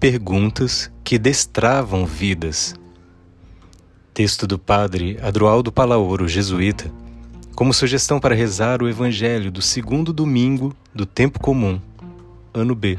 Perguntas que destravam vidas. Texto do padre Adroaldo Palaoro, jesuíta, como sugestão para rezar o Evangelho do segundo domingo do tempo comum, ano B.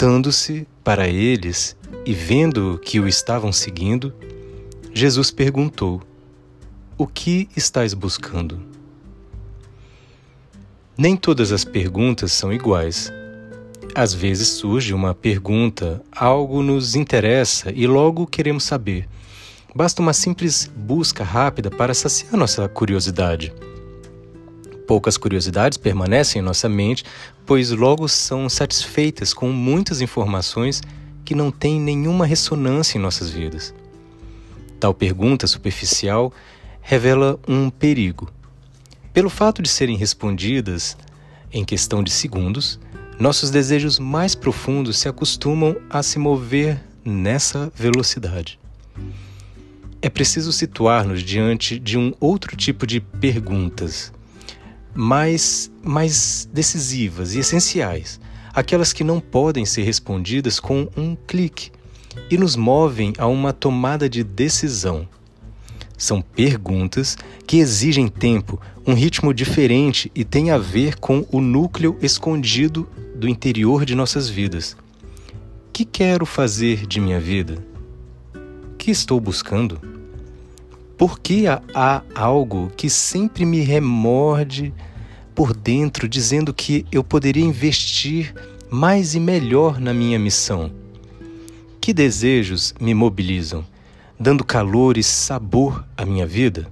Voltando-se para eles e vendo que o estavam seguindo, Jesus perguntou: O que estáis buscando? Nem todas as perguntas são iguais. Às vezes surge uma pergunta, algo nos interessa e logo queremos saber. Basta uma simples busca rápida para saciar nossa curiosidade. Poucas curiosidades permanecem em nossa mente, pois logo são satisfeitas com muitas informações que não têm nenhuma ressonância em nossas vidas. Tal pergunta superficial revela um perigo. Pelo fato de serem respondidas em questão de segundos, nossos desejos mais profundos se acostumam a se mover nessa velocidade. É preciso situar-nos diante de um outro tipo de perguntas mais, mais decisivas e essenciais, aquelas que não podem ser respondidas com um clique e nos movem a uma tomada de decisão. São perguntas que exigem tempo, um ritmo diferente e têm a ver com o núcleo escondido do interior de nossas vidas. Que quero fazer de minha vida? Que estou buscando? Por que há algo que sempre me remorde por dentro, dizendo que eu poderia investir mais e melhor na minha missão? Que desejos me mobilizam, dando calor e sabor à minha vida?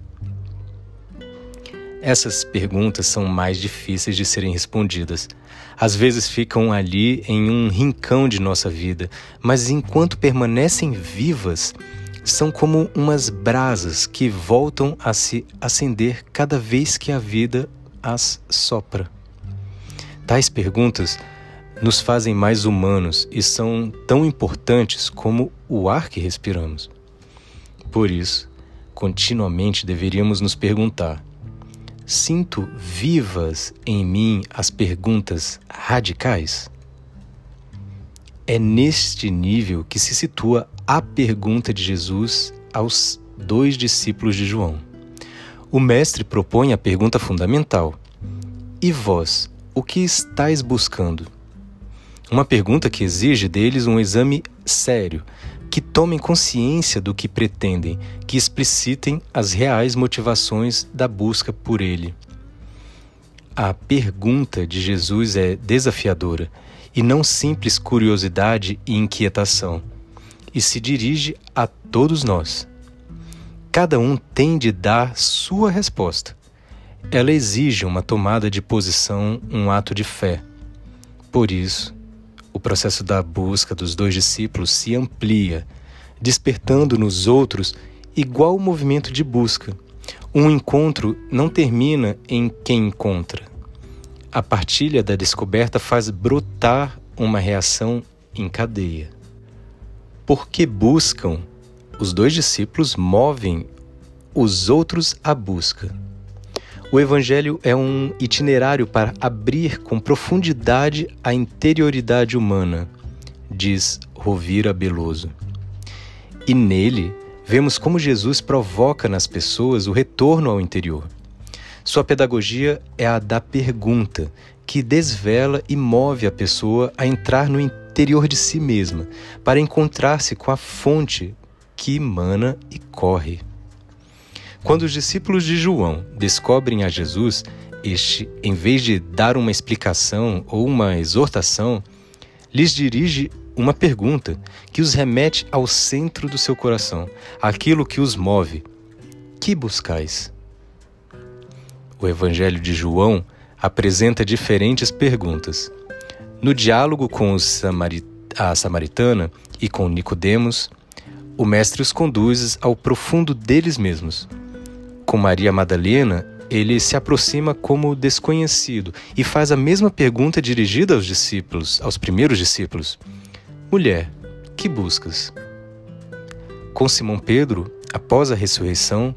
Essas perguntas são mais difíceis de serem respondidas. Às vezes ficam ali em um rincão de nossa vida, mas enquanto permanecem vivas, são como umas brasas que voltam a se acender cada vez que a vida as sopra. Tais perguntas nos fazem mais humanos e são tão importantes como o ar que respiramos. Por isso, continuamente deveríamos nos perguntar: sinto vivas em mim as perguntas radicais? É neste nível que se situa a pergunta de Jesus aos dois discípulos de João. O Mestre propõe a pergunta fundamental: E vós, o que estáis buscando? Uma pergunta que exige deles um exame sério, que tomem consciência do que pretendem, que explicitem as reais motivações da busca por Ele. A pergunta de Jesus é desafiadora e não simples curiosidade e inquietação, e se dirige a todos nós. Cada um tem de dar sua resposta. Ela exige uma tomada de posição, um ato de fé. Por isso, o processo da busca dos dois discípulos se amplia, despertando nos outros igual movimento de busca. Um encontro não termina em quem encontra, a partilha da descoberta faz brotar uma reação em cadeia. Porque buscam, os dois discípulos movem os outros à busca. O Evangelho é um itinerário para abrir com profundidade a interioridade humana, diz Rovira Beloso. E nele vemos como Jesus provoca nas pessoas o retorno ao interior. Sua pedagogia é a da pergunta, que desvela e move a pessoa a entrar no interior de si mesma, para encontrar-se com a fonte que emana e corre. Quando os discípulos de João descobrem a Jesus, este, em vez de dar uma explicação ou uma exortação, lhes dirige uma pergunta que os remete ao centro do seu coração, aquilo que os move. Que buscais? o Evangelho de João apresenta diferentes perguntas. No diálogo com Samarit a samaritana e com Nicodemos, o mestre os conduz ao profundo deles mesmos. Com Maria Madalena, ele se aproxima como desconhecido e faz a mesma pergunta dirigida aos discípulos, aos primeiros discípulos: Mulher, que buscas? Com Simão Pedro, após a ressurreição,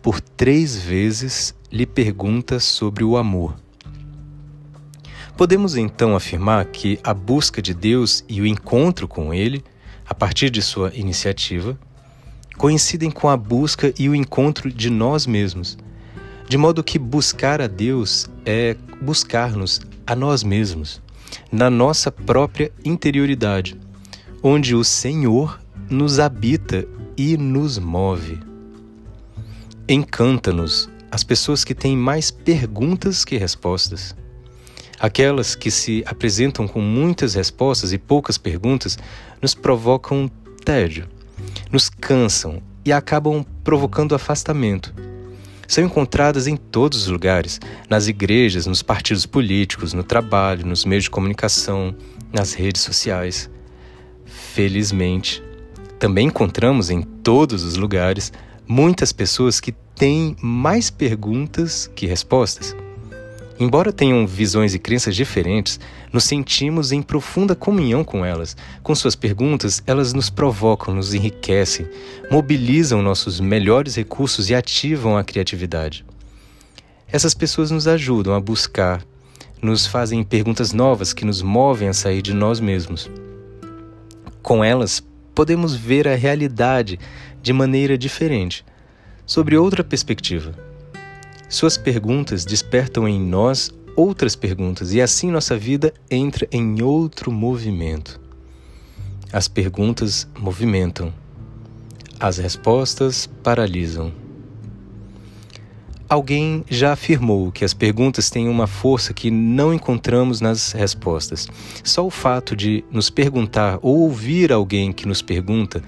por três vezes lhe pergunta sobre o amor. Podemos então afirmar que a busca de Deus e o encontro com Ele, a partir de sua iniciativa, coincidem com a busca e o encontro de nós mesmos, de modo que buscar a Deus é buscar-nos a nós mesmos, na nossa própria interioridade, onde o Senhor nos habita e nos move. Encanta-nos as pessoas que têm mais perguntas que respostas. Aquelas que se apresentam com muitas respostas e poucas perguntas nos provocam tédio, nos cansam e acabam provocando afastamento. São encontradas em todos os lugares, nas igrejas, nos partidos políticos, no trabalho, nos meios de comunicação, nas redes sociais. Felizmente, também encontramos em todos os lugares muitas pessoas que têm mais perguntas que respostas. Embora tenham visões e crenças diferentes, nos sentimos em profunda comunhão com elas. Com suas perguntas, elas nos provocam, nos enriquecem, mobilizam nossos melhores recursos e ativam a criatividade. Essas pessoas nos ajudam a buscar, nos fazem perguntas novas que nos movem a sair de nós mesmos. Com elas, podemos ver a realidade de maneira diferente, sobre outra perspectiva. Suas perguntas despertam em nós outras perguntas e assim nossa vida entra em outro movimento. As perguntas movimentam, as respostas paralisam. Alguém já afirmou que as perguntas têm uma força que não encontramos nas respostas. Só o fato de nos perguntar ou ouvir alguém que nos pergunta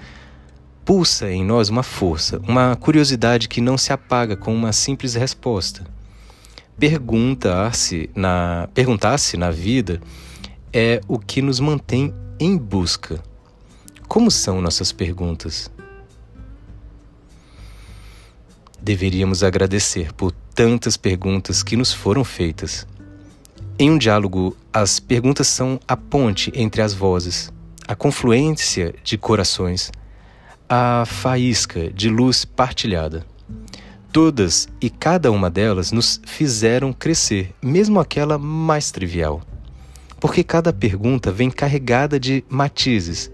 pulsa em nós uma força, uma curiosidade que não se apaga com uma simples resposta. Perguntar-se na, perguntar-se na vida é o que nos mantém em busca. Como são nossas perguntas? Deveríamos agradecer por tantas perguntas que nos foram feitas. Em um diálogo, as perguntas são a ponte entre as vozes, a confluência de corações a faísca de luz partilhada. Todas e cada uma delas nos fizeram crescer, mesmo aquela mais trivial. Porque cada pergunta vem carregada de matizes,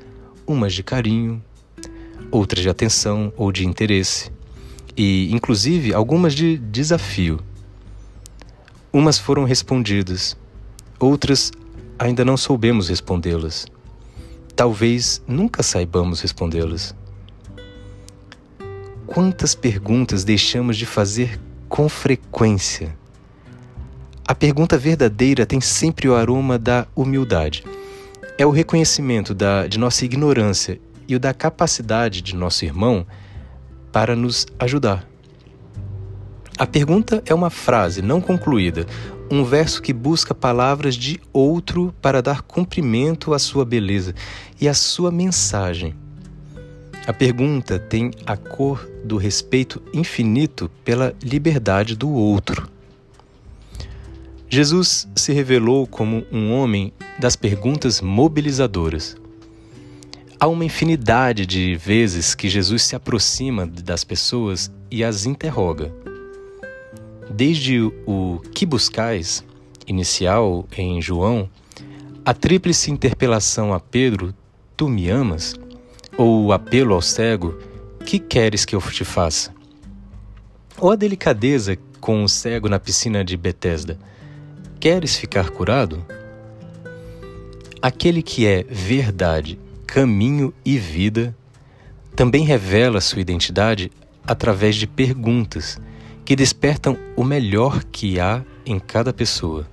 umas de carinho, outras de atenção ou de interesse, e inclusive algumas de desafio. Umas foram respondidas, outras ainda não soubemos respondê-las. Talvez nunca saibamos respondê-las. Quantas perguntas deixamos de fazer com frequência? A pergunta verdadeira tem sempre o aroma da humildade. É o reconhecimento da, de nossa ignorância e o da capacidade de nosso irmão para nos ajudar. A pergunta é uma frase não concluída, um verso que busca palavras de outro para dar cumprimento à sua beleza e à sua mensagem. A pergunta tem a cor do respeito infinito pela liberdade do outro. Jesus se revelou como um homem das perguntas mobilizadoras. Há uma infinidade de vezes que Jesus se aproxima das pessoas e as interroga. Desde o que buscais, inicial em João, a tríplice interpelação a Pedro, tu me amas? Ou o apelo ao cego: Que queres que eu te faça? Ou a delicadeza com o cego na piscina de Betesda: Queres ficar curado? Aquele que é verdade, caminho e vida também revela sua identidade através de perguntas que despertam o melhor que há em cada pessoa.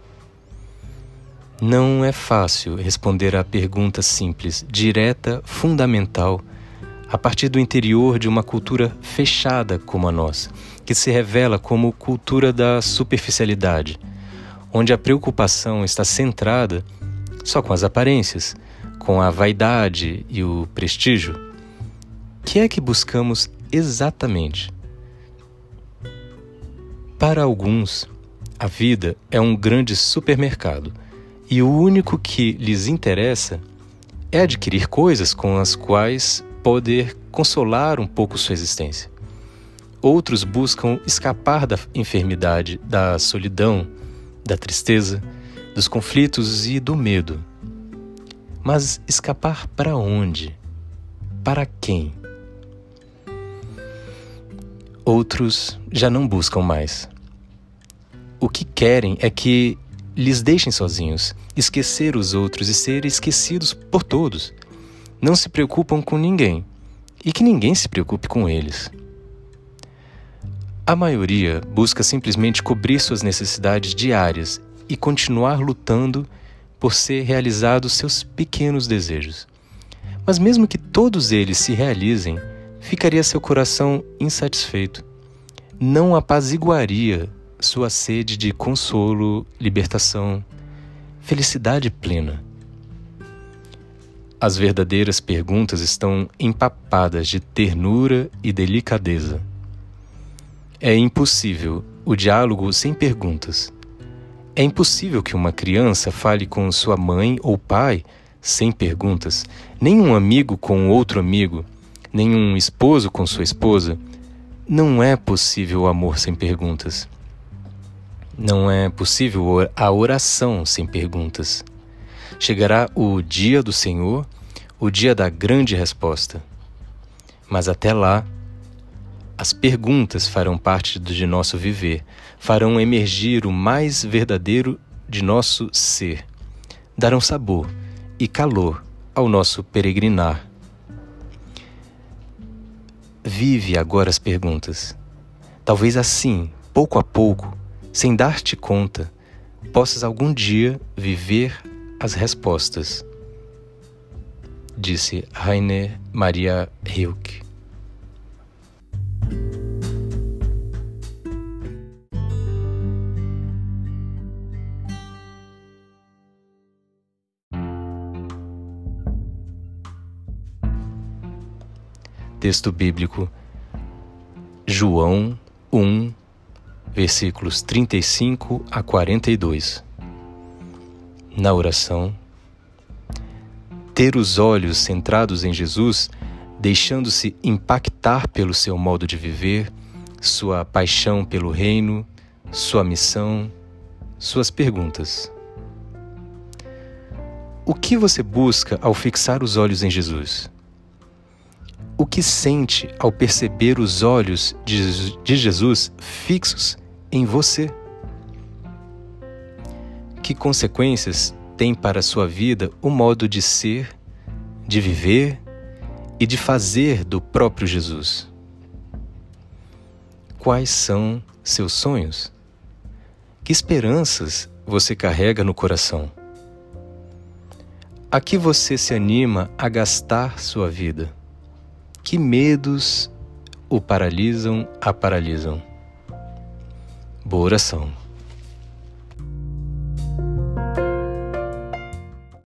Não é fácil responder à pergunta simples, direta, fundamental, a partir do interior de uma cultura fechada como a nossa, que se revela como cultura da superficialidade, onde a preocupação está centrada só com as aparências, com a vaidade e o prestígio. O que é que buscamos exatamente? Para alguns, a vida é um grande supermercado e o único que lhes interessa é adquirir coisas com as quais poder consolar um pouco sua existência. Outros buscam escapar da enfermidade, da solidão, da tristeza, dos conflitos e do medo. Mas escapar para onde? Para quem? Outros já não buscam mais. O que querem é que lhes deixem sozinhos, esquecer os outros e ser esquecidos por todos. Não se preocupam com ninguém e que ninguém se preocupe com eles. A maioria busca simplesmente cobrir suas necessidades diárias e continuar lutando por ser realizados seus pequenos desejos. Mas mesmo que todos eles se realizem, ficaria seu coração insatisfeito. Não apaziguaria sua sede de consolo, libertação, felicidade plena. As verdadeiras perguntas estão empapadas de ternura e delicadeza. É impossível o diálogo sem perguntas. É impossível que uma criança fale com sua mãe ou pai sem perguntas, nem um amigo com outro amigo, nem um esposo com sua esposa. Não é possível o amor sem perguntas. Não é possível a oração sem perguntas. Chegará o dia do Senhor, o dia da grande resposta. Mas até lá, as perguntas farão parte de nosso viver, farão emergir o mais verdadeiro de nosso ser, darão sabor e calor ao nosso peregrinar. Vive agora as perguntas. Talvez assim, pouco a pouco, sem dar-te conta, possas algum dia viver as respostas, disse Rainer Maria Rilke. Texto bíblico, João 1, versículos 35 a 42. Na oração, ter os olhos centrados em Jesus, deixando-se impactar pelo seu modo de viver, sua paixão pelo reino, sua missão, suas perguntas. O que você busca ao fixar os olhos em Jesus? o que sente ao perceber os olhos de Jesus fixos em você? Que consequências tem para a sua vida o modo de ser, de viver e de fazer do próprio Jesus? Quais são seus sonhos? Que esperanças você carrega no coração? A que você se anima a gastar sua vida? Que medos o paralisam, a paralisam? Boa oração.